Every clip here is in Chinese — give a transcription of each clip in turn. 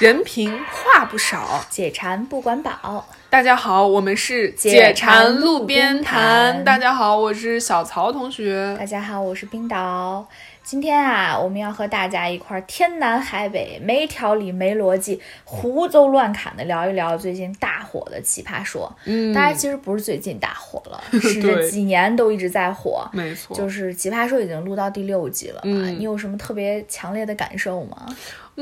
人品话不少，解馋不管饱。大家好，我们是解馋路路边摊摊。大家好，我是小曹同学。大家好，我是冰岛。今天啊，我们要和大家一块儿天南海北、没条理、没逻辑、胡诌乱侃的聊一聊最近大火的《奇葩说》。嗯，大家，其实不是最近大火了，是这几年都一直在火。没错，就是《奇葩说》已经录到第六季了嘛，嗯你有什么特别强烈的感受吗？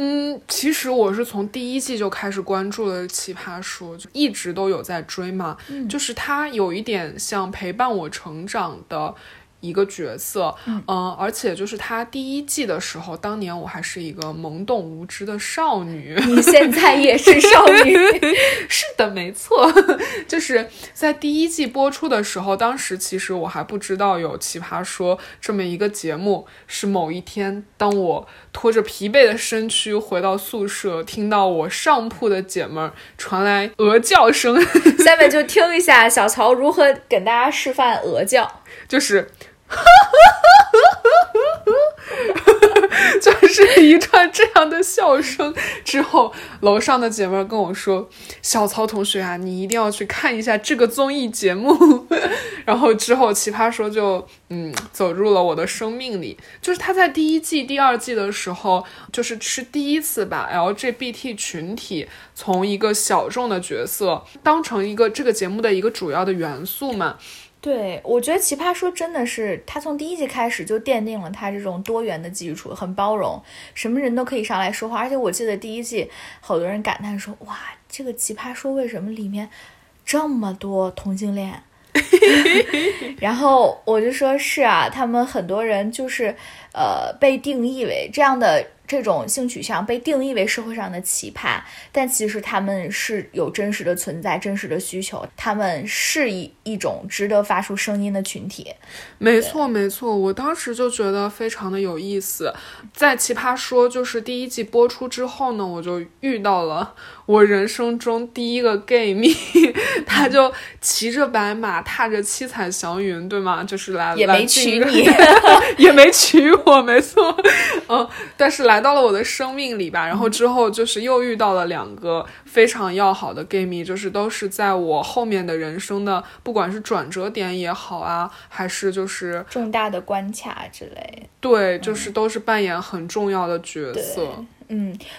嗯，其实我是从第一季就开始关注了《奇葩说》，就一直都有在追嘛。嗯就是它有一点像陪伴我成长的一个角色，嗯、而且就是他第一季的时候，当年我还是一个懵懂无知的少女。你现在也是少女，是的，没错，就是在第一季播出的时候，当时其实我还不知道有《奇葩说》这么一个节目。是某一天，当我拖着疲惫的身躯回到宿舍，听到我上铺的姐们儿传来鹅叫声，下面就听一下小曹如何给大家示范鹅叫。就是。就是一串这样的笑声之后，楼上的姐妹跟我说：“小曹同学啊，你一定要去看一下这个综艺节目。”然后之后，奇葩说就嗯走入了我的生命里。就是他在第一季、第二季的时候，就是是第一次把 LGBT 群体从一个小众的角色当成一个这个节目的一个主要的元素嘛。对，我觉得《奇葩说》真的是，他从第一季开始就奠定了他这种多元的基础，很包容，什么人都可以上来说话。而且我记得第一季，好多人感叹说：“哇，这个《奇葩说》为什么里面这么多同性恋？” 然后我就说：“是啊，他们很多人就是呃被定义为这样的。”这种性取向被定义为社会上的奇葩，但其实他们是有真实的存在、真实的需求，他们是一一种值得发出声音的群体。没错，没错，我当时就觉得非常的有意思。在《奇葩说》就是第一季播出之后呢，我就遇到了我人生中第一个 gay 蜜，他就骑着白马，踏着七彩祥云，对吗？就是来也没娶你，也没娶我，没错。嗯，但是来到了我的生命里吧，然后之后就是又遇到了两个非常要好的 gay 蜜，就是都是在我后面的人生的，不管是转折点也好啊，还是就是重大的关卡之类。对，就是都是扮演很重要的角色。嗯，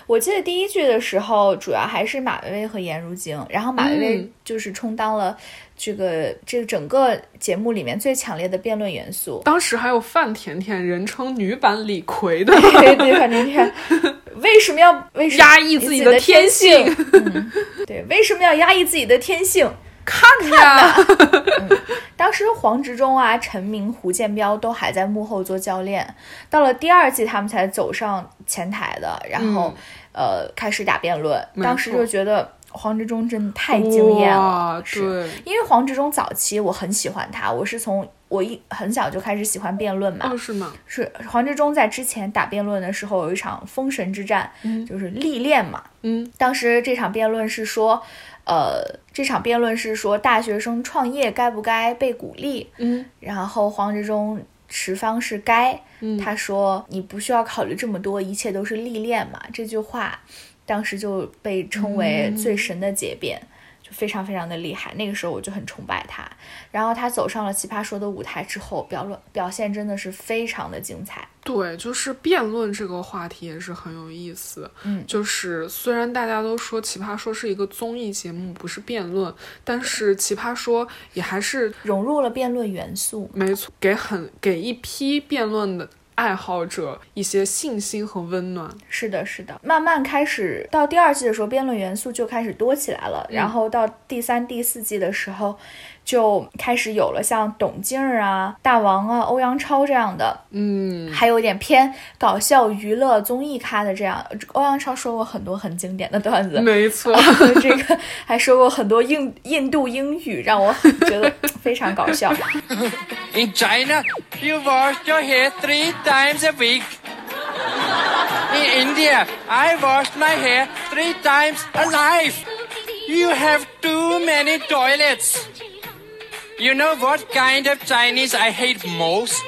我记得第一句的时候，主要还是马薇薇和颜如晶，然后马薇薇嗯就是充当了这个、这个整个节目里面最强烈的辩论元素。当时还有范甜甜，人称女版李逵的对对，范甜甜为什么要为什么压抑自己的的天性？性嗯，对，为什么要压抑自己的天性？看呀，当时黄执中啊、陈明、胡建彪都还在幕后做教练，到了第二季他们才走上前台的，然后、呃开始打辩论。当时就觉得黄执中真的太惊艳了，是对，因为黄执中早期我很喜欢他，我是从我一很小就开始喜欢辩论嘛。哦，是吗？是黄执中在之前打辩论的时候有一场封神之战，嗯就是历练嘛。嗯，当时这场辩论是说，呃，这场辩论是说大学生创业该不该被鼓励？嗯，然后黄执中持方是该，嗯他说你不需要考虑这么多，一切都是历练嘛。这句话当时就被称为最神的结辩。就非常非常的厉害，那个时候我就很崇拜他。然后他走上了奇葩说的舞台之后，表论表现真的是非常的精彩。对，就是辩论这个话题也是很有意思。嗯就是虽然大家都说《奇葩说》是一个综艺节目，不是辩论，但是《奇葩说》也还是融入了辩论元素。没错，给很给一批辩论的爱好者一些信心和温暖。是的，是的，慢慢开始到第二季的时候，辩论元素就开始多起来了。然后到第三、第四季的时候，就开始有了像董静儿啊、大王啊、欧阳超这样的，嗯，还有点偏搞笑娱乐综艺咖的这样。欧阳超说过很多很经典的段子，没错，这个还说过很多印印度英语，让我觉得非常搞笑。In China, you wash your hair three times a week. In India, I wash my hair three times a life. You have too many toilets. You know what kind of Chinese I hate most?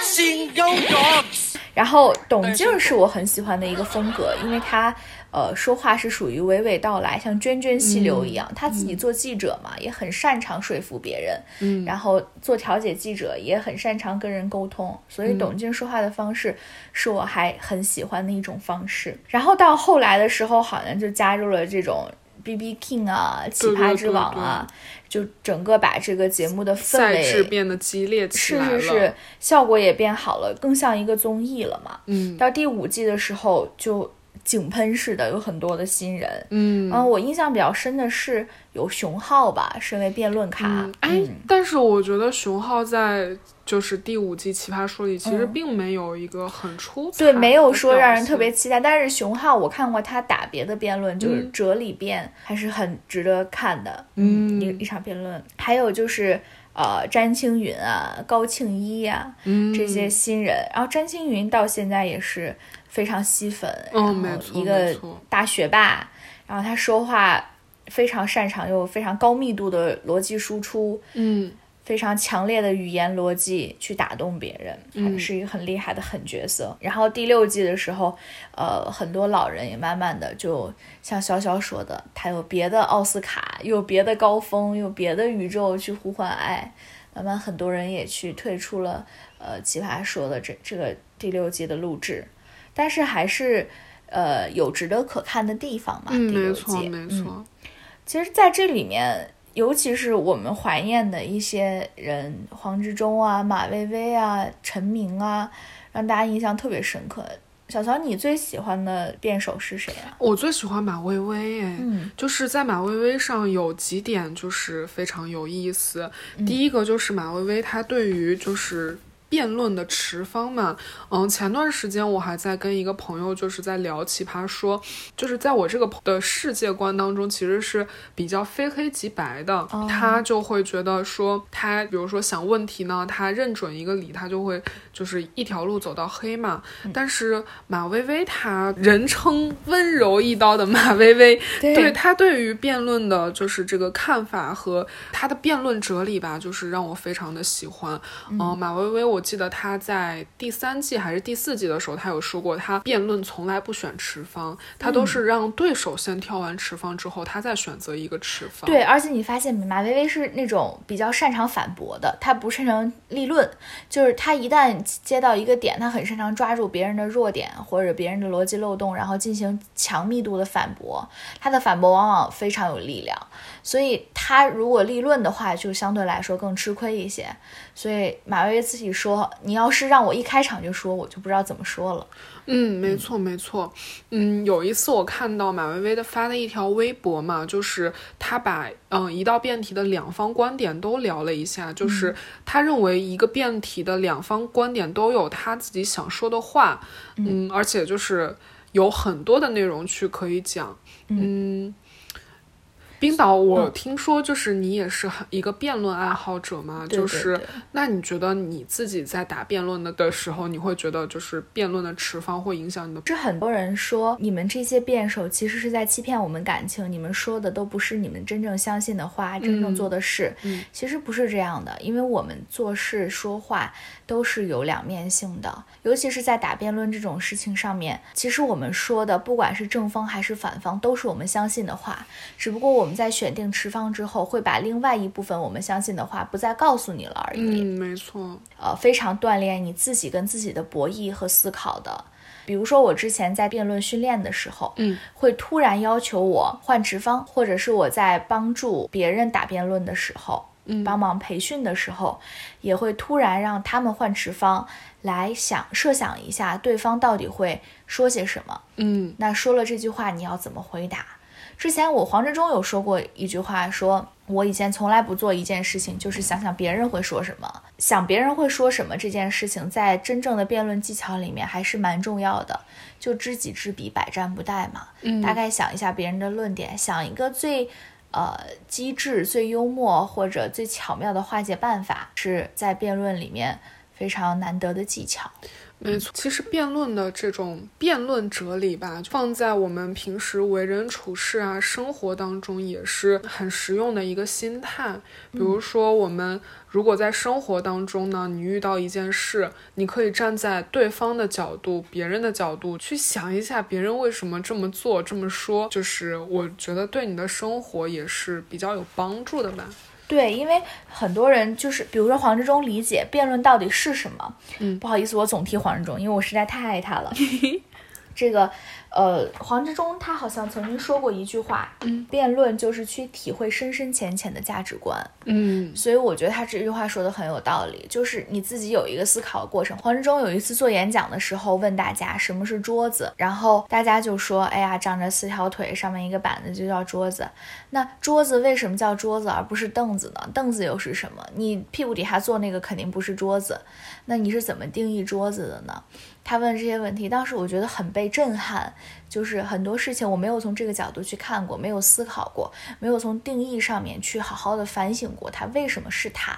Single dogs. 然后董静是我很喜欢的一个风格，因为她呃，说话是属于娓娓道来，像涓涓细流一样。他自己做记者嘛，也很擅长说服别人，嗯然后做调解记者也很擅长跟人沟通，所以董静说话的方式是我还很喜欢的一种方式。然后到后来的时候，好像就加入了这种 B B King 啊、奇葩之王啊，就整个把这个节目的氛围。变得激烈起是来了。是是，效果也变好了，更像一个综艺了嘛。嗯到第五季的时候，就井喷式的有很多的新人。嗯嗯，我印象比较深的是有熊浩吧，身为辩论卡。嗯，哎嗯，但是我觉得熊浩在就是第五季《奇葩说》里，其实嗯并没有一个很出彩对，没有说让人特别期待。但是熊浩，我看过他打别的辩论，就是嗯哲理辩，还是很值得看的。嗯一一场辩论。还有就是呃，詹青云啊，高庆一呀、嗯这些新人。然后詹青云到现在也是非常吸粉，嗯然后没错一个大学霸，然后他说话非常擅长，又非常高密度的逻辑输出。嗯非常强烈的语言逻辑去打动别人，嗯还是一个很厉害的狠角色。然后第六季的时候，呃，很多老人也慢慢的就像潇潇说的，他有别的奥斯卡，有别的高峰，有别的宇宙去呼唤爱。慢慢很多人也去退出了呃奇葩说的这这个第六季的录制，但是还是呃有值得可看的地方嘛。嗯，第六没错季没嗯错。其实，在这里面，尤其是我们怀念的一些人，黄执中啊、马薇薇啊、陈明啊，让大家印象特别深刻。小乔，你最喜欢的辩手是谁啊？我最喜欢马薇薇，哎，嗯就是在马薇薇上有几点就是非常有意思。嗯第一个就是马薇薇她对于就是。辩论的持方嘛，嗯，前段时间我还在跟一个朋友就是在聊奇葩说，就是在我这个的世界观当中，其实是比较非黑即白的。哦他就会觉得说，他比如说想问题呢，他认准一个理，他就会就是一条路走到黑嘛。嗯但是马薇薇她人称温柔一刀的马薇薇，对她对于辩论的就是这个看法和她的辩论哲理吧，就是让我非常的喜欢。嗯、马薇薇，我记得他在第三季还是第四季的时候，他有说过，他辩论从来不选持方，他都是让对手先挑完持方之后，他再选择一个持方。对，而且你发现马薇薇是那种比较擅长反驳的，她不擅长立论，就是她一旦接到一个点，她很擅长抓住别人的弱点或者别人的逻辑漏洞，然后进行强密度的反驳。她的反驳往往非常有力量，所以她如果立论的话，就相对来说更吃亏一些。所以马薇薇自己说：“你要是让我一开场就说，我就不知道怎么说了。嗯，没错没错。嗯，有一次我看到马薇薇的发的一条微博嘛，就是她把嗯一道辩题的两方观点都聊了一下，就是她认为一个辩题的两方观点都有她自己想说的话，嗯，而且就是有很多的内容去可以讲，嗯。冰岛，我听说就是你也是很一个辩论爱好者嘛，对对就是对。那你觉得你自己在打辩论的的时候，你会觉得就是辩论的持方会影响你的？是很多人说你们这些辩手其实是在欺骗我们感情，你们说的都不是你们真正相信的话，真正做的事。嗯。其实不是这样的，因为我们做事说话都是有两面性的，尤其是在打辩论这种事情上面，其实我们说的不管是正方还是反方，都是我们相信的话，只不过我们在选定持方之后，会把另外一部分我们相信的话不再告诉你了而已。嗯，没错。呃，非常锻炼你自己跟自己的博弈和思考的。比如说，我之前在辩论训练的时候，嗯，会突然要求我换持方，或者是我在帮助别人打辩论的时候，嗯帮忙培训的时候，也会突然让他们换持方，来想设想一下对方到底会说些什么。嗯那说了这句话，你要怎么回答？之前我黄志忠有说过一句话说，我以前从来不做一件事情，就是想想别人会说什么，想别人会说什么这件事情，在真正的辩论技巧里面还是蛮重要的。就知己知彼，百战不殆嘛。嗯大概想一下别人的论点，想一个最呃机智、最幽默或者最巧妙的化解办法，是在辩论里面非常难得的技巧。没错，其实辩论的这种辩论哲理吧，放在我们平时为人处事啊、生活当中也是很实用的一个心态。比如说，我们如果在生活当中呢，你遇到一件事，你可以站在对方的角度、别人的角度去想一下，别人为什么这么做、这么说，就是我觉得对你的生活也是比较有帮助的吧。对，因为很多人就是，比如说黄志忠理解辩论到底是什么。嗯，不好意思，我总提黄志忠，因为我实在太爱他了。这个，呃，黄志忠他好像曾经说过一句话，嗯，辩论就是去体会深深浅浅的价值观。嗯所以我觉得他这句话说的很有道理，就是你自己有一个思考的过程。黄志忠有一次做演讲的时候问大家什么是桌子，然后大家就说：“哎呀，长着四条腿，上面一个板子就叫桌子。”那桌子为什么叫桌子而不是凳子呢？凳子又是什么？你屁股底下坐那个肯定不是桌子，那你是怎么定义桌子的呢？他问这些问题，当时我觉得很被震撼，就是很多事情我没有从这个角度去看过，没有思考过，没有从定义上面去好好的反省过，它为什么是它，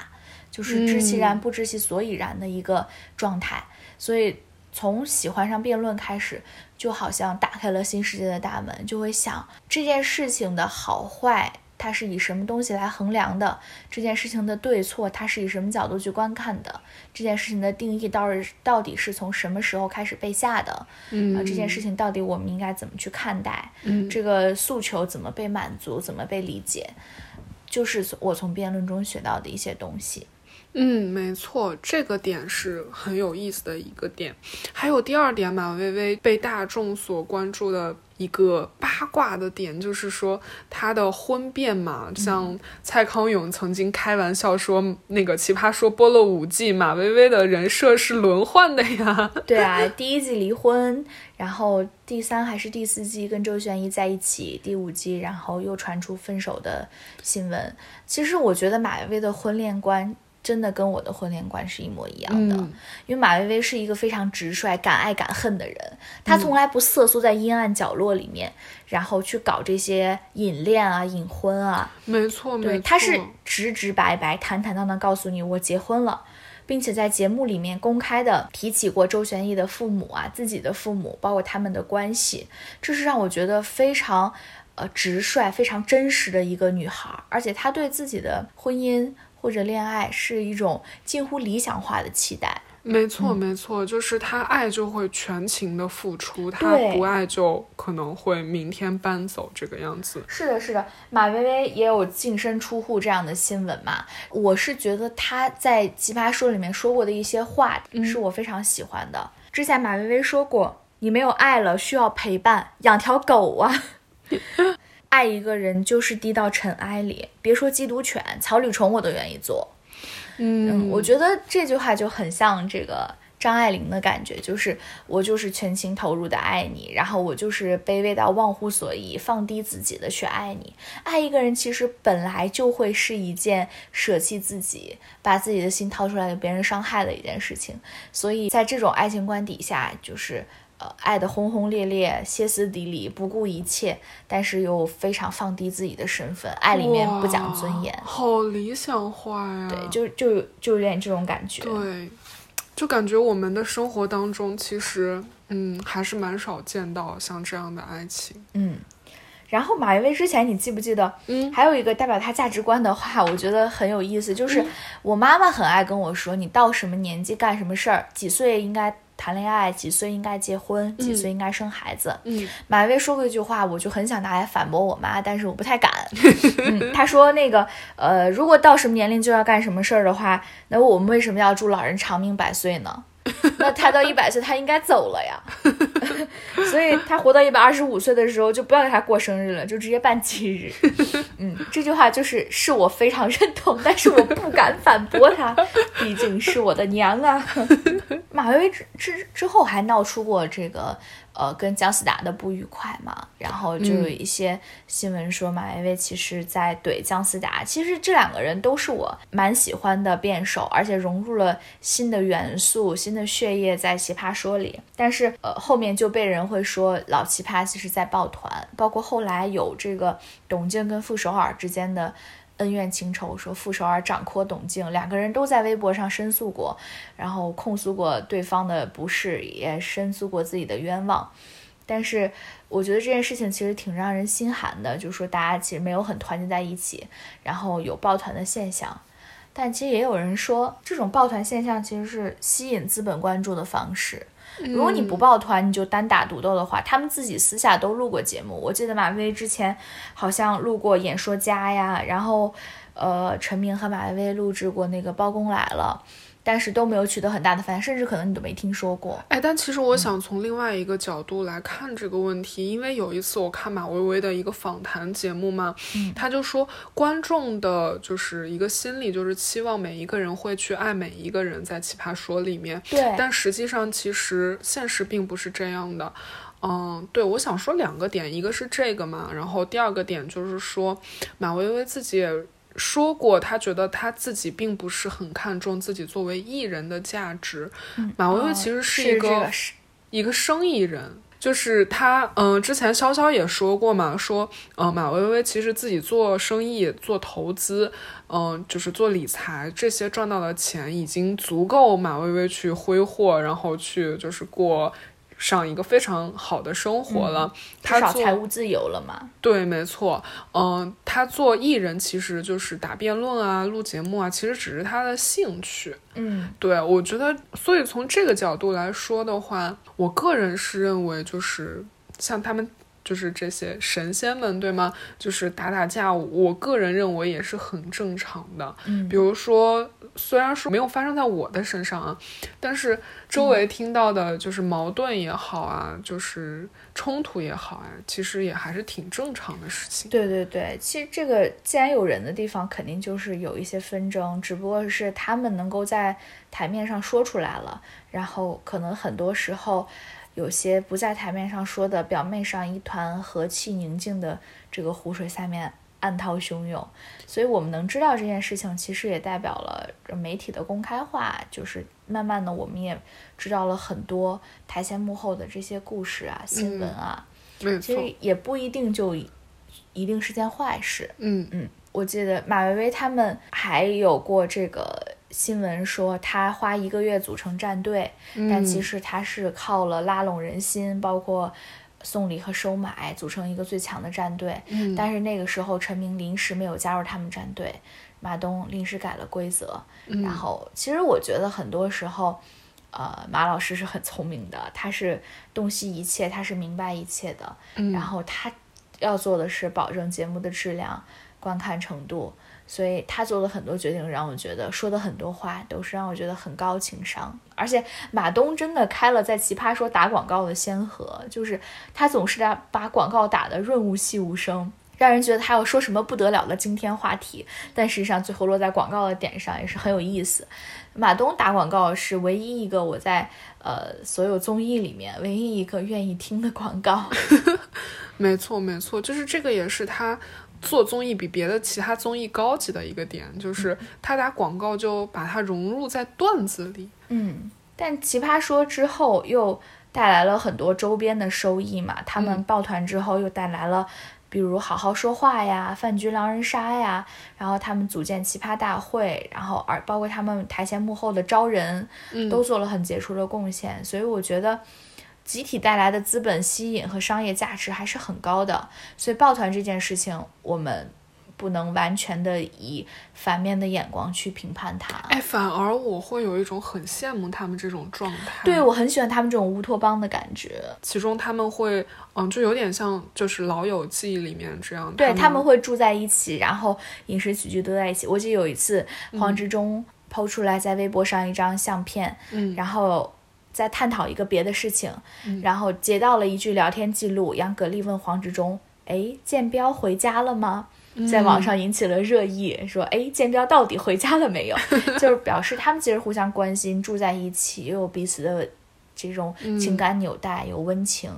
就是知其然不知其所以然的一个状态。所以从喜欢上辩论开始，就好像打开了新世界的大门，就会想这件事情的好坏。它是以什么东西来衡量的？这件事情的对错，它是以什么角度去观看的？这件事情的定义到底到底是从什么时候开始被下的？嗯啊，这件事情到底我们应该怎么去看待？嗯这个诉求怎么被满足，怎么被理解，就是我从辩论中学到的一些东西。嗯，没错，这个点是很有意思的一个点。还有第二点，马薇薇被大众所关注的一个八卦的点，就是说她的婚变嘛，像蔡康永曾经开玩笑说，那个奇葩说播了五季，马薇薇的人设是轮换的呀。对啊，第一季离婚，然后第三还是第四季跟周旋一在一起，第五季然后又传出分手的新闻。其实我觉得马薇薇的婚恋观。真的跟我的婚恋观是一模一样的，嗯。因为马薇薇是一个非常直率、敢爱敢恨的人，她从来不瑟缩在阴暗角落里面，然后去搞这些隐恋啊、隐婚啊，没错，没错，她是直直白白、坦坦荡荡告诉你我结婚了，并且在节目里面公开的提起过周旋义的父母啊、自己的父母，包括他们的关系，这是让我觉得非常呃直率、非常真实的一个女孩，而且她对自己的婚姻或者恋爱是一种近乎理想化的期待。没错，嗯没错，就是他爱就会全情的付出，他不爱就可能会明天搬走这个样子。是的，是的，马薇薇也有净身出户这样的新闻嘛。我是觉得她在《奇葩说》里面说过的一些话，是我非常喜欢的。之前马薇薇说过：“你没有爱了，需要陪伴，养条狗啊。” 爱一个人就是低到尘埃里，别说缉毒犬，草履虫我都愿意做。嗯，我觉得这句话就很像这个张爱玲的感觉，就是我就是全情投入的爱你，然后我就是卑微到忘乎所以，放低自己的去爱你。爱一个人其实本来就会是一件舍弃自己，把自己的心掏出来给别人伤害的一件事情，所以在这种爱情观底下，就是。呃，爱的轰轰烈烈、歇斯底里、不顾一切，但是又非常放低自己的身份，爱里面不讲尊严，好理想化呀！对，就就就有点这种感觉。对，就感觉我们的生活当中，其实嗯，还是蛮少见到像这样的爱情。嗯，然后马薇薇之前你记不记得，嗯还有一个代表她价值观的话，我觉得很有意思，就是我妈妈很爱跟我说，你到什么年纪干什么事儿，几岁应该谈恋爱，几岁应该结婚，几岁应该生孩子。嗯马薇薇说过一句话，我就很想拿来反驳我妈，但是我不太敢。嗯，她说那个呃，如果到什么年龄就要干什么事儿的话，那我们为什么要祝老人长命百岁呢？那他到一百岁，他应该走了呀。所以他活到一百二十五岁的时候，就不要给他过生日了，就直接办忌日。嗯，这句话就是是我非常认同，但是我不敢反驳他，毕竟是我的娘啊。马薇薇之之之后还闹出过这个呃跟姜思达的不愉快嘛，然后就有一些新闻说马薇薇其实在怼姜思达。其实这两个人都是我蛮喜欢的辩手，而且融入了新的元素、新的血液在奇葩说里。但是呃后面就被人会说老奇葩其实在抱团，包括后来有这个董静跟傅首尔之间的。恩怨情仇，说傅首尔掌掴董静，两个人都在微博上申诉过，然后控诉过对方的不是，也申诉过自己的冤枉。但是我觉得这件事情其实挺让人心寒的，就是说大家其实没有很团结在一起，然后有抱团的现象。但其实也有人说，这种抱团现象其实是吸引资本关注的方式。如果你不抱团，你就单打独斗的话，他们自己私下都录过节目。我记得马薇薇之前好像录过《演说家》呀，然后，呃，陈明和马薇薇录制过那个《包公来了》。但是都没有取得很大的反响，甚至可能你都没听说过。哎，但其实我想从另外一个角度来看这个问题，因为有一次我看马薇薇的一个访谈节目嘛，他就说观众的就是一个心理，就是期望每一个人会去爱每一个人，在奇葩说里面。对。但实际上，其实现实并不是这样的。嗯，对，我想说两个点，一个是这个嘛，然后第二个点就是说马薇薇自己也。说过，他觉得他自己并不是很看重自己作为艺人的价值。马薇薇其实是一个一个生意人，就是他，嗯，之前潇潇也说过嘛，说，嗯，马薇薇其实自己做生意、做投资，嗯，就是做理财，这些赚到的钱已经足够马薇薇去挥霍，然后去就是过。上一个非常好的生活了，他做财务自由了嘛？对，没错。嗯，他做艺人其实就是打辩论啊、录节目啊，其实只是他的兴趣。嗯，对，我觉得，所以从这个角度来说的话，我个人是认为，就是像他们。就是这些神仙们，对吗？就是打打架，我个人认为也是很正常的。嗯，比如说，虽然说没有发生在我的身上啊，但是周围听到的，就是矛盾也好啊，就是冲突也好啊，其实也还是挺正常的事情。对对对，其实这个既然有人的地方，肯定就是有一些纷争，只不过是他们能够在台面上说出来了，然后可能很多时候。有些不在台面上说的，表面上一团和气宁静的这个湖水下面暗涛汹涌，所以我们能知道这件事情，其实也代表了媒体的公开化，就是慢慢的我们也知道了很多台前幕后的这些故事啊、新闻啊，其实也不一定就一定是件坏事。嗯嗯，我记得马薇薇他们还有过这个。新闻说他花一个月组成战队，但其实他是靠了拉拢人心，包括送礼和收买，组成一个最强的战队。但是那个时候陈明临时没有加入他们战队，马东临时改了规则。然后其实我觉得很多时候，呃，马老师是很聪明的，他是洞悉一切，他是明白一切的。然后他要做的是保证节目的质量、观看程度。所以他做了很多决定，让我觉得说的很多话都是让我觉得很高情商。而且马东真的开了在奇葩说打广告的先河，就是他总是在把广告打得润物细无声，让人觉得他要说什么不得了的惊天话题，但实际上最后落在广告的点上也是很有意思。马东打广告是唯一一个我在呃所有综艺里面唯一一个愿意听的广告。没错，没错，就是这个也是他。做综艺比别的其他综艺高级的一个点，就是他打广告就把它融入在段子里。嗯，但奇葩说之后又带来了很多周边的收益嘛。他们抱团之后又带来了，比如好好说话呀、饭局狼人杀呀，然后他们组建奇葩大会，然后而包括他们台前幕后的招人，都做了很杰出的贡献。所以我觉得。集体带来的资本吸引和商业价值还是很高的，所以抱团这件事情，我们不能完全的以反面的眼光去评判它。哎，反而我会有一种很羡慕他们这种状态。对我很喜欢他们这种乌托邦的感觉。其中他们会，嗯，就有点像就是《老友记》里面这样。对他们会住在一起，然后饮食起居都在一起。我记得有一次黄执中抛出来在微博上一张相片，嗯，然后。在探讨一个别的事情，然后截到了一句聊天记录。杨格力问黄执中：“哎，建彪回家了吗？”在网上引起了热议，说：“哎，建彪到底回家了没有？” 就是表示他们其实互相关心，住在一起，又有彼此的这种情感纽带，有温情，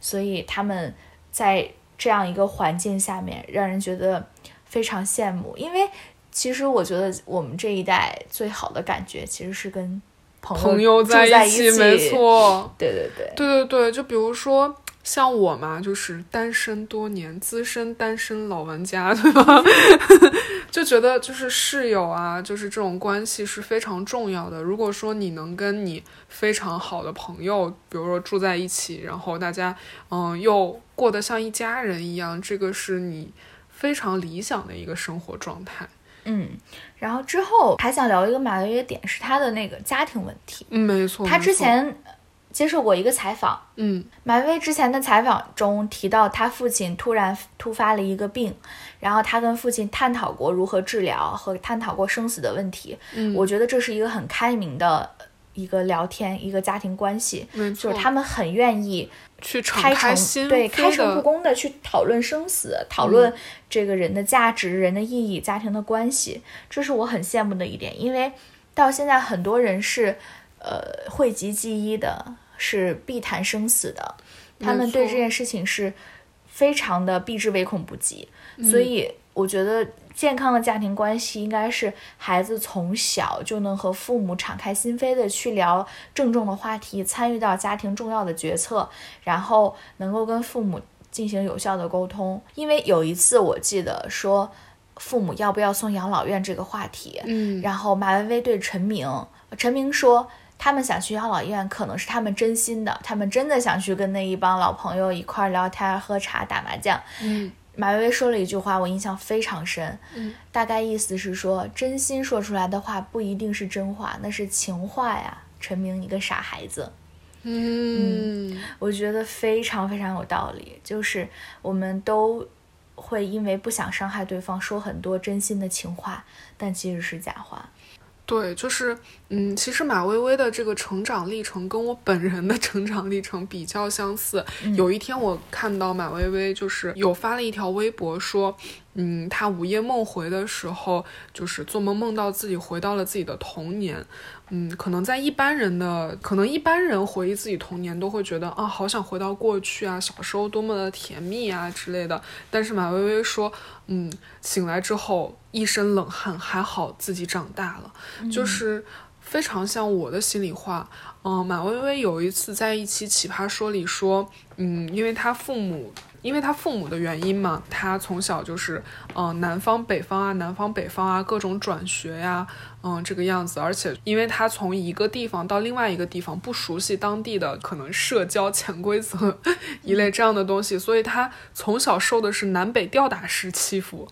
所以他们在这样一个环境下面，让人觉得非常羡慕。因为其实我觉得我们这一代最好的感觉，其实是跟。朋友在一起，没错，对 对对，对对对，就比如说，像我嘛，就是单身多年，资深单身老玩家，对吧？就觉得就是室友啊，就是这种关系是非常重要的。如果说你能跟你非常好的朋友，比如说住在一起，然后大家嗯又过得像一家人一样，这个是你非常理想的一个生活状态。嗯，然后之后还想聊一个马薇薇点是他的那个家庭问题。嗯，没错，他之前接受过一个采访，嗯马薇薇之前的采访中提到，他父亲突然突发了一个病，然后他跟父亲探讨过如何治疗和探讨过生死的问题。嗯，我觉得这是一个很开明的一个聊天，一个家庭关系，就是他们很愿意去敞开诚对开诚布，公的去讨论生死，讨论这个人的价值、人的意义、家庭的关系，这是我很羡慕的一点。因为到现在很多人是呃讳疾忌医的，是避谈生死的，他们对这件事情是非常的避之唯恐不及。嗯所以我觉得健康的家庭关系应该是孩子从小就能和父母敞开心扉的去聊郑重的话题，参与到家庭重要的决策，然后能够跟父母进行有效的沟通。因为有一次我记得说，父母要不要送养老院这个话题，嗯，然后马薇薇对陈明，陈明说。他们想去养老院，可能是他们真心的，他们真的想去跟那一帮老朋友一块儿聊天、喝茶、打麻将。嗯马薇薇说了一句话，我印象非常深，嗯大概意思是说，真心说出来的话不一定是真话，那是情话呀。陈明，你个傻孩子，嗯我觉得非常非常有道理。就是我们都会因为不想伤害对方，说很多真心的情话，但其实是假话。对，就是，嗯，其实马薇薇的这个成长历程跟我本人的成长历程比较相似。有一天我看到马薇薇就是有发了一条微博说，嗯，他午夜梦回的时候，就是做梦梦到自己回到了自己的童年。嗯，可能在一般人的，可能一般人回忆自己童年都会觉得啊，好想回到过去啊，小时候多么的甜蜜啊之类的。但是马薇薇说，嗯，醒来之后一身冷汗，还好自己长大了，就是非常像我的心里话。嗯、马薇薇有一次在一期奇葩说里说，嗯，因为她父母。因为他父母的原因嘛，他从小就是，嗯、南方北方啊，南方北方啊，各种转学呀，嗯，这个样子。而且，因为他从一个地方到另外一个地方，不熟悉当地的可能社交潜规则一类这样的东西，所以他从小受的是南北吊打式欺负，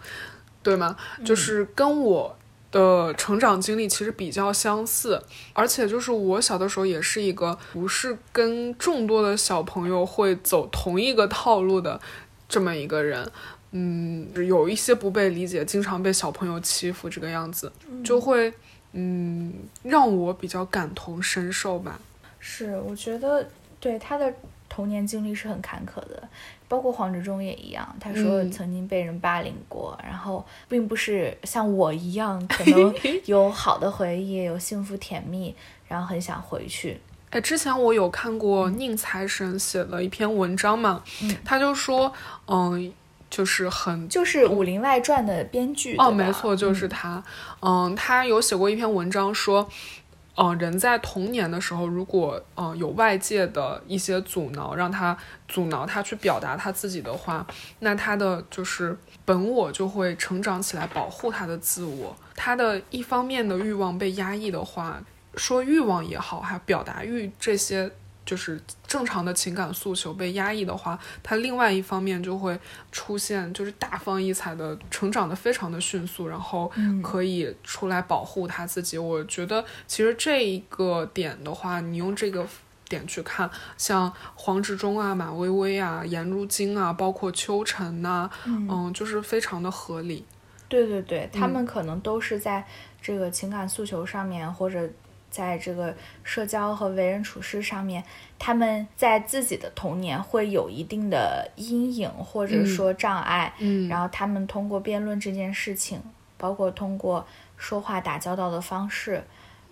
对吗？就是跟我的成长经历其实比较相似，而且就是我小的时候也是一个不是跟众多的小朋友会走同一个套路的这么一个人。嗯，有一些不被理解，经常被小朋友欺负，这个样子就会嗯让我比较感同身受吧。是，我觉得对他的童年经历是很坎坷的，包括黄执中也一样。他说嗯曾经被人霸凌过，然后并不是像我一样，可能 有好的回忆，有幸福甜蜜，然后很想回去。哎，之前我有看过宁财神写了一篇文章嘛，嗯他就说，嗯，就是很就是《武林外传》的编剧哦，没错，就是他。嗯，他有写过一篇文章说，嗯，人在童年的时候，如果嗯有外界的一些阻挠，让他阻挠他去表达他自己的话，那他的就是本我就会成长起来，保护他的自我。他的一方面的欲望被压抑的话，说欲望也好，还有表达欲这些。就是正常的情感诉求被压抑的话，他另外一方面就会出现，就是大放异彩的成长的非常的迅速，然后可以出来保护他自己。我觉得其实这一个点的话，你用这个点去看，像黄执中啊、马薇薇啊、颜如晶啊，包括秋晨呐、嗯就是非常的合理。对对对，他嗯们可能都是在这个情感诉求上面，或者在这个社交和为人处事上面，他们在自己的童年会有一定的阴影或者说障碍，嗯。然后他们通过辩论这件事情，包括通过说话打交道的方式，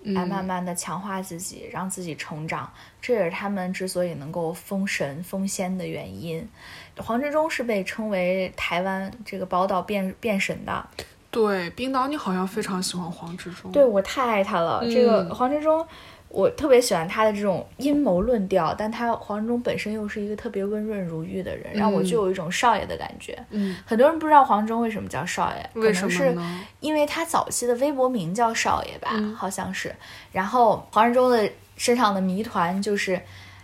来慢慢的强化自己，让自己成长，这也是他们之所以能够封神封仙的原因。黄志忠是被称为台湾这个宝岛变变神的，对，冰岛，你好像非常喜欢黄志忠。对我太爱他了。这个嗯黄志忠，我特别喜欢他的这种阴谋论调，但他黄志忠本身又是一个特别温润如玉的人，让我嗯就有一种少爷的感觉。嗯，很多人不知道黄志忠为什么叫少爷，为什可能是？因为他早期的微博名叫少爷吧，嗯好像是。然后黄志忠的身上的谜团就是，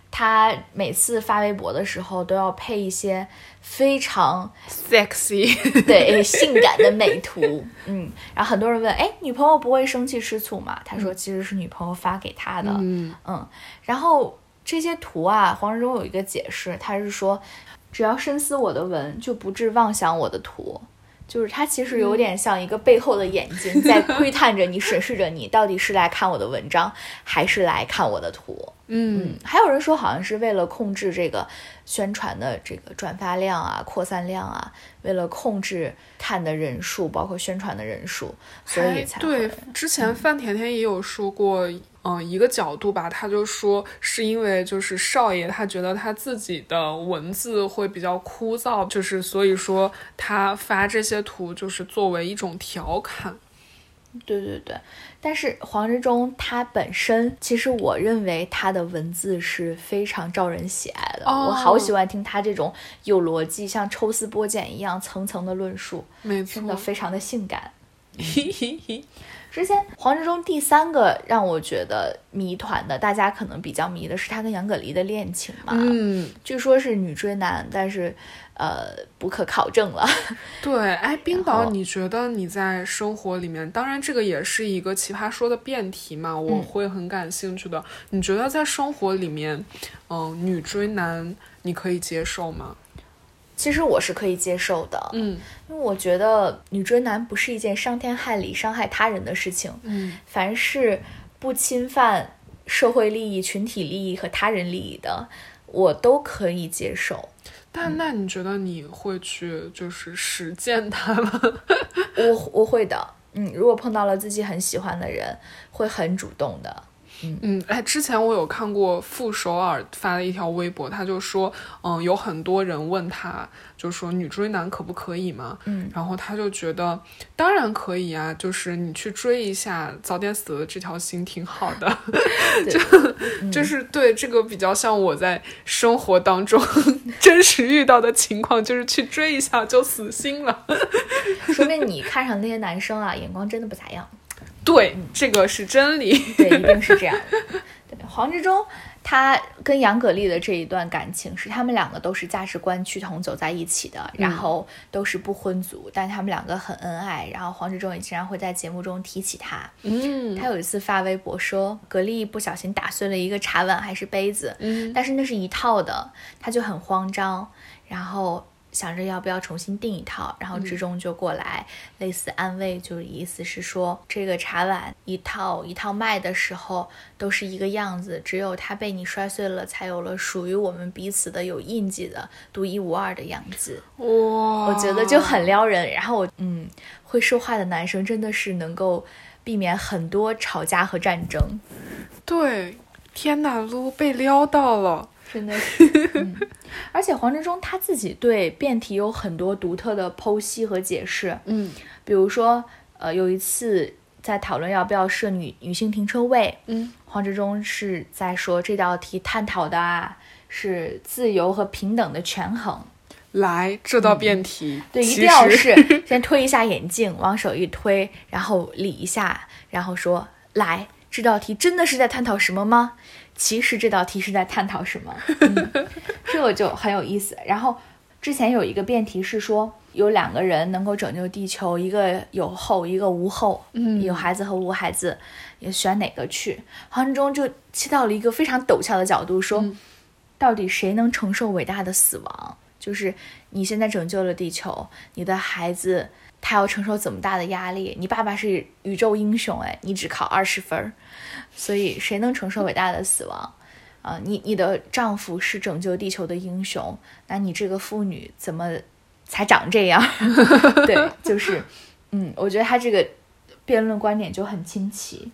他每次发微博的时候都要配一些非常 sexy，对性感的美图，嗯。然后很多人问，哎，女朋友不会生气吃醋吗？他说其实是女朋友发给他的，嗯嗯，然后这些图啊，黄志忠有一个解释，他是说，只要深思我的文，就不致妄想我的图。就是它其实有点像一个背后的眼睛，在窥探着你、审视着你，到底是来看我的文章，还是来看我的图。嗯还有人说，好像是为了控制这个宣传的这个转发量啊、扩散量啊，为了控制看的人数，包括宣传的人数，所以才对。。之前范甜甜也有说过，嗯、一个角度吧，他就说是因为就是少爷他觉得他自己的文字会比较枯燥，就是所以说他发这些图就是作为一种调侃。对对对，但是黄执中他本身，其实我认为他的文字是非常招人喜爱的。哦我好喜欢听他这种有逻辑，像抽丝剥茧一样层层的论述，没错真，的非常的性感。之前黄志忠第三个让我觉得谜团的，大家可能比较迷的是他跟杨葛离的恋情嘛。嗯，据说是女追男，但是呃不可考证了。对，哎，冰然岛，你觉得你在生活里面，当然这个也是一个奇葩说的辩题嘛，我嗯会很感兴趣的。你觉得在生活里面，嗯、女追男你可以接受吗？其实我是可以接受的，嗯因为我觉得女追男不是一件伤天害理、伤害他人的事情。嗯凡是不侵犯社会利益、群体利益和他人利益的，我都可以接受。但那你觉得你会去就是实践它吗？我我会的，嗯，如果碰到了自己很喜欢的人，会很主动的。嗯，哎，之前我有看过傅首尔发了一条微博，他就说，嗯，有很多人问他，就说女追男可不可以嘛？嗯，然后他就觉得当然可以啊，就是你去追一下，早点死了这条心挺好的。就就是对这个比较像我在生活当中 真实遇到的情况，就是去追一下就死心了。说明你看上那些男生啊，眼光真的不咋样。对，这个是真理。对，一定是这样的。对，黄志忠他跟杨格丽的这一段感情是他们两个都是价值观趋同走在一起的，然后都是不婚族，但他们两个很恩爱。然后黄志忠也经常会在节目中提起他。嗯他有一次发微博说，格丽不小心打碎了一个茶碗还是杯子，嗯但是那是一套的，他就很慌张，然后想着要不要重新订一套，然后志中就过来、类似安慰，就是意思是说这个茶碗一套一套卖的时候都是一个样子，只有它被你摔碎了，才有了属于我们彼此的有印记的独一无二的样子。哇，我觉得就很撩人。然后我嗯，会说话的男生真的是能够避免很多吵架和战争。对。天呐，撸被撩到了。真的是，嗯，而且黄执中他自己对辩题有很多独特的剖析和解释，嗯。比如说，呃，有一次在讨论要不要设女女性停车位，嗯，黄执中是在说这道题探讨的啊是自由和平等的权衡，来这道辩。题，对，一定要是 先推一下眼镜，往手一推，然后理一下，然后说来，这道题真的是在探讨什么吗？其实这道题是在探讨什么？嗯、这个就很有意思。然后之前有一个辩题是说，有两个人能够拯救地球，一个有后，一个无后，嗯有孩子和无孩子，也选哪个去？黄志忠就切到了一个非常陡峭的角度，说，嗯到底谁能承受伟大的死亡？就是你现在拯救了地球，你的孩子他要承受怎么大的压力？你爸爸是宇宙英雄，哎，你只考二十分儿，所以谁能承受伟大的死亡？啊、你你的丈夫是拯救地球的英雄，那你这个妇女怎么才长这样？对，就是，嗯，我觉得他这个辩论观点就很清奇。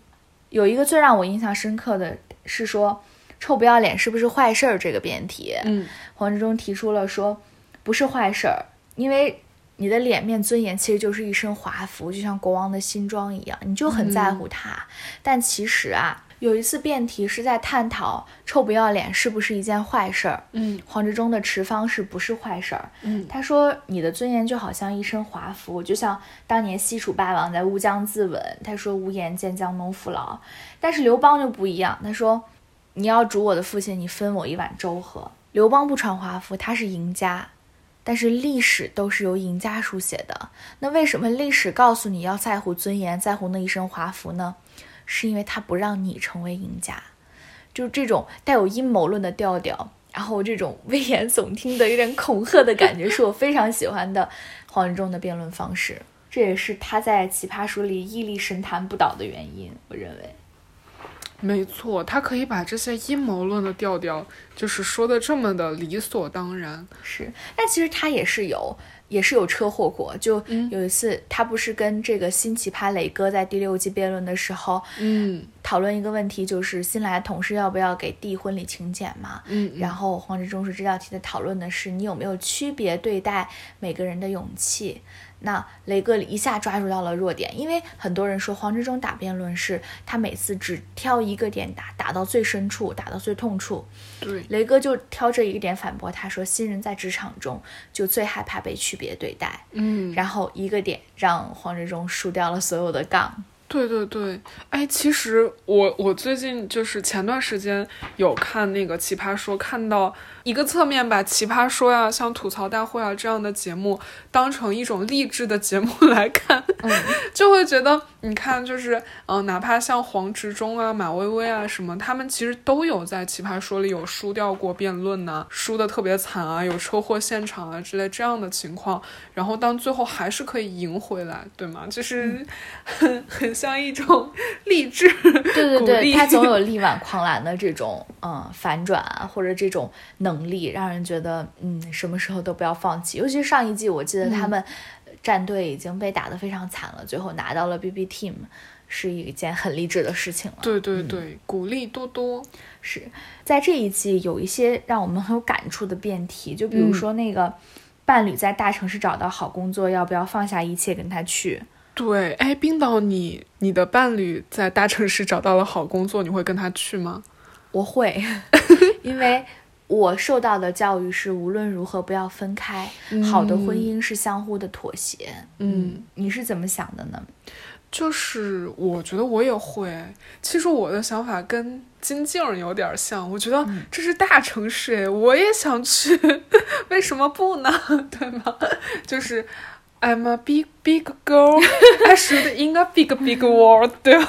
有一个最让我印象深刻的是说，臭不要脸是不是坏事儿这个辩题。嗯黄志忠提出了说，不是坏事儿，因为你的脸面尊严其实就是一身华服，就像国王的新装一样，你就很在乎它。但其实啊，有一次辩题是在探讨臭不要脸是不是一件坏事儿。嗯黄执中的持方是不是坏事儿？嗯他说你的尊严就好像一身华服，就像当年西楚霸王在乌江自刎，他说无颜见江东父老。但是刘邦就不一样，他说你要煮我的父亲，你分我一碗粥喝。刘邦不穿华服，他是赢家。但是历史都是由赢家书写的，那为什么历史告诉你要在乎尊严，在乎那一身华服呢？是因为他不让你成为赢家，就这种带有阴谋论的调调，然后这种危言耸听的、有点恐吓的感觉，是我非常喜欢的黄仁忠的辩论方式。这也是他在《奇葩说》里屹立神坛不倒的原因，我认为。没错，他可以把这些阴谋论的调调，就是说的这么的理所当然。是，但其实他也是有，也是有车祸过。就嗯有一次，他不是跟这个新奇葩磊哥在第六季辩论的时候，嗯讨论一个问题，就是新来的同事要不要给递婚礼请柬嘛？嗯，然后黄执中是这道题的讨论的是你有没有区别对待每个人的勇气。那雷哥一下抓住到了弱点，因为很多人说黄志忠打辩论是他每次只挑一个点打，打到最深处，打到最痛处。对，雷哥就挑这一个点反驳他说，新人在职场中就最害怕被区别对待。嗯，然后一个点让黄志忠输掉了所有的杠。对对对，哎，其实我我最近就是前段时间有看那个《奇葩说》，看到一个侧面把《奇葩说》呀、像吐槽大会啊这样的节目当成一种励志的节目 来看，嗯。就会觉得，你看，就是嗯、呃哪怕像黄执中啊、马薇薇啊什么，他们其实都有在《奇葩说》里有输掉过辩论呐、输的特别惨啊，有车祸现场啊之类这样的情况，然后当最后还是可以赢回来，对吗？就是很很 像一种 励志，对对对，他总有力挽狂澜的这种嗯反转啊，或者这种能力，让人觉得嗯什么时候都不要放弃。尤其是上一季，我记得他们战队已经被打得非常惨了，最后拿到了 BB Team，是一件很励志的事情了。对对对，鼓励多多。是在这一季有一些让我们很有感触的辩题，就比如说那个伴侣在大城市找到好工作，要不要放下一切跟他去？对，哎，冰岛你，你的伴侣在大城市找到了好工作，你会跟他去吗？我会，因为我受到的教育是无论如何不要分开，好的婚姻是相互的妥协。嗯，你是怎么想的呢？就是我觉得我也会。其实我的想法跟金靖有点像，我觉得这是大城市，哎，我也想去，为什么不呢？对吗？就是。I'm a big big girl. I should in a big big world，对吧？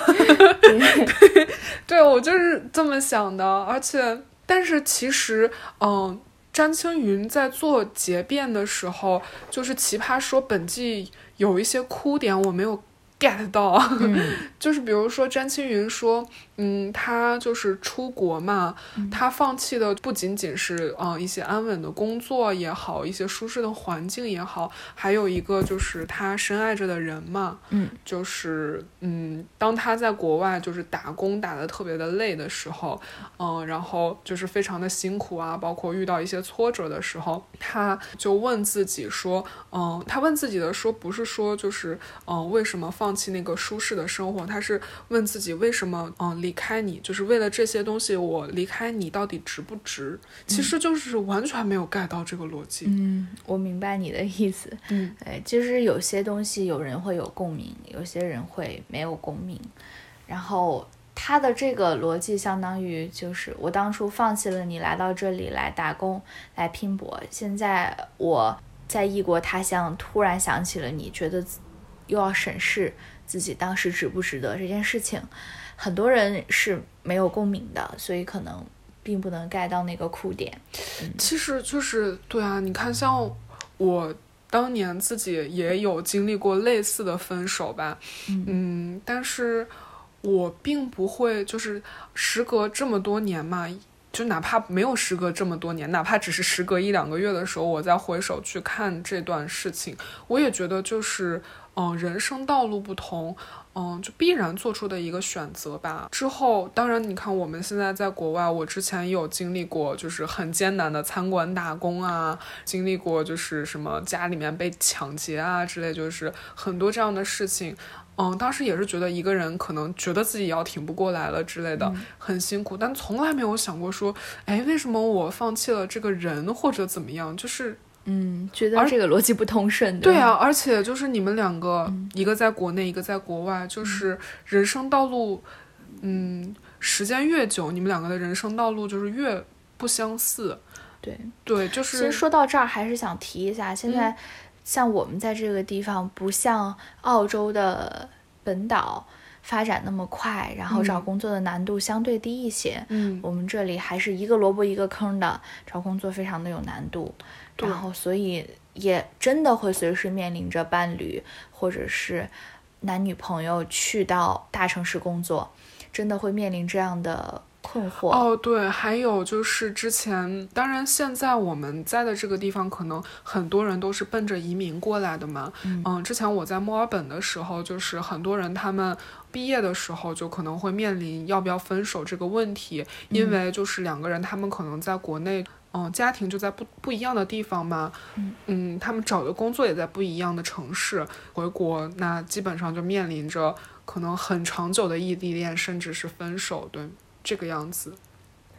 对，对我就是这么想的。而且，但是其实，嗯，詹青云在做结辩的时候，就是奇葩说本季有一些哭点我没有 get 到，就是比如说詹青云说，嗯，他就是出国嘛，他放弃的不仅仅是嗯、呃一些安稳的工作也好，一些舒适的环境也好，还有一个就是他深爱着的人嘛，嗯，就是嗯，当他在国外就是打工打的特别的累的时候，嗯，然后就是非常的辛苦啊，包括遇到一些挫折的时候，他就问自己说，嗯，他问自己的说不是说就是嗯为什么放弃那个舒适的生活，他是问自己为什么嗯离开你，就是为了这些东西我离开你到底值不值？其实就是完全没有 get 到这个逻辑。嗯，我明白你的意思。嗯，对，其实有些东西有人会有共鸣，有些人会没有共鸣。然后他的这个逻辑相当于就是我当初放弃了你，来到这里来打工来拼搏，现在我在异国他乡突然想起了你，觉得自又要审视自己当时值不值得这件事情，很多人是没有共鸣的，所以可能并不能 get 到那个哭点。其实就是对啊，你看，像我当年自己也有经历过类似的分手吧，嗯但是我并不会就是时隔这么多年嘛，就哪怕没有时隔这么多年，哪怕只是时隔一两个月的时候，我再回首去看这段事情，我也觉得就是，嗯、人生道路不同，嗯，就必然做出的一个选择吧。之后，当然，你看我们现在在国外，我之前也有经历过，就是很艰难的餐馆打工啊，经历过就是什么家里面被抢劫啊之类，就是很多这样的事情。嗯，当时也是觉得一个人可能觉得自己要挺不过来了之类的，很辛苦，但从来没有想过说，哎，为什么我放弃了这个人或者怎么样？就是嗯，觉得这个逻辑不通顺。对啊，而且就是你们两个，一个在国内，一个在国外，就是人生道路，嗯，时间越久，你们两个的人生道路就是越不相似。对，对，就是其实说到这儿，还是想提一下，现在像我们在这个地方，不像澳洲的本岛发展那么快，然后找工作的难度相对低一些。嗯，我们这里还是一个萝卜一个坑的，找工作非常的有难度，然后所以也真的会随时面临着伴侣或者是男女朋友去到大城市工作，真的会面临这样的困惑。哦，对，还有就是之前，当然现在我们在的这个地方，可能很多人都是奔着移民过来的嘛。嗯之前我在墨尔本的时候，就是很多人他们毕业的时候就可能会面临要不要分手这个问题，因为就是两个人他们可能在国内。嗯，家庭就在不不一样的地方嘛，嗯他们找的工作也在不一样的城市，回国那基本上就面临着可能很长久的异地恋，甚至是分手，对这个样子。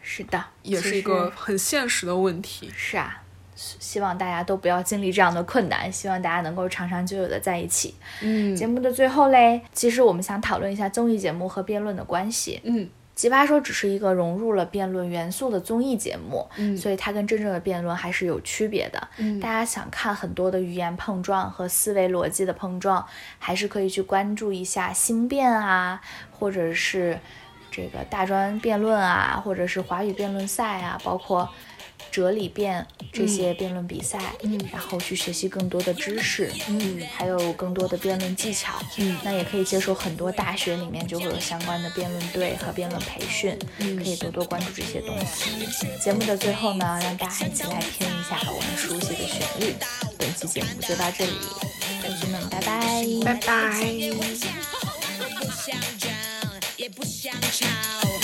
是的，也是一个很现实的问题。是啊，希希望大家都不要经历这样的困难，希望大家能够长长久久的在一起。嗯节目的最后嘞，其实我们想讨论一下综艺节目和辩论的关系。嗯奇葩说只是一个融入了辩论元素的综艺节目，嗯所以它跟真正的辩论还是有区别的。嗯大家想看很多的语言碰撞和思维逻辑的碰撞，还是可以去关注一下新辩啊，或者是这个大专辩论啊，或者是华语辩论赛啊，包括哲理辩这些辩论比赛，嗯然后去学习更多的知识，嗯还有更多的辩论技巧。嗯那也可以接受很多大学里面就会有相关的辩论队和辩论培训，嗯可以多多关注这些东西。节目的最后呢，让大家一起来听一下我们熟悉的旋律。本期节目就到这里，同学们，拜拜。拜拜。不想吵。